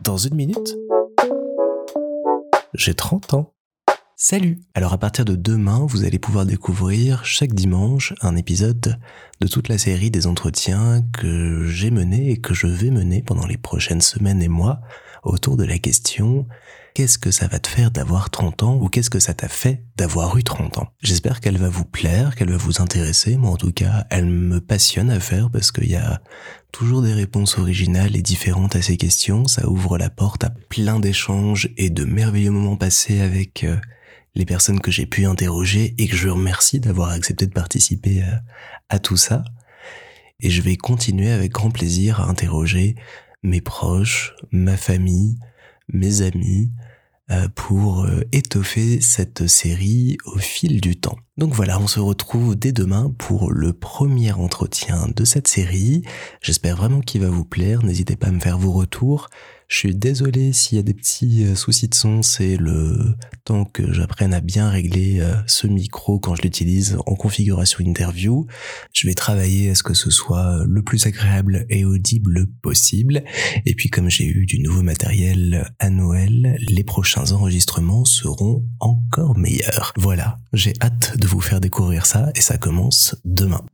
Dans une minute, j'ai 30 ans. Salut Alors à partir de demain, vous allez pouvoir découvrir chaque dimanche un épisode de toute la série des entretiens que j'ai menés et que je vais mener pendant les prochaines semaines et mois autour de la question qu'est-ce que ça va te faire d'avoir 30 ans ou qu'est-ce que ça t'a fait d'avoir eu 30 ans? J'espère qu'elle va vous plaire, qu'elle va vous intéresser, moi en tout cas elle me passionne à faire parce qu'il y a toujours des réponses originales et différentes à ces questions, ça ouvre la porte à plein d'échanges et de merveilleux moments passés avec euh, les personnes que j'ai pu interroger et que je remercie d'avoir accepté de participer à, à tout ça. Et je vais continuer avec grand plaisir à interroger mes proches, ma famille, mes amis, euh, pour euh, étoffer cette série au fil du temps. Donc voilà, on se retrouve dès demain pour le premier entretien de cette série. J'espère vraiment qu'il va vous plaire. N'hésitez pas à me faire vos retours. Je suis désolé s'il y a des petits euh, soucis de son, c'est le temps que j'apprenne à bien régler ce micro quand je l'utilise en configuration interview. Je vais travailler à ce que ce soit le plus agréable et audible possible. Et puis comme j'ai eu du nouveau matériel à Noël, les prochains enregistrements seront encore meilleurs. Voilà, j'ai hâte de vous faire découvrir ça et ça commence demain.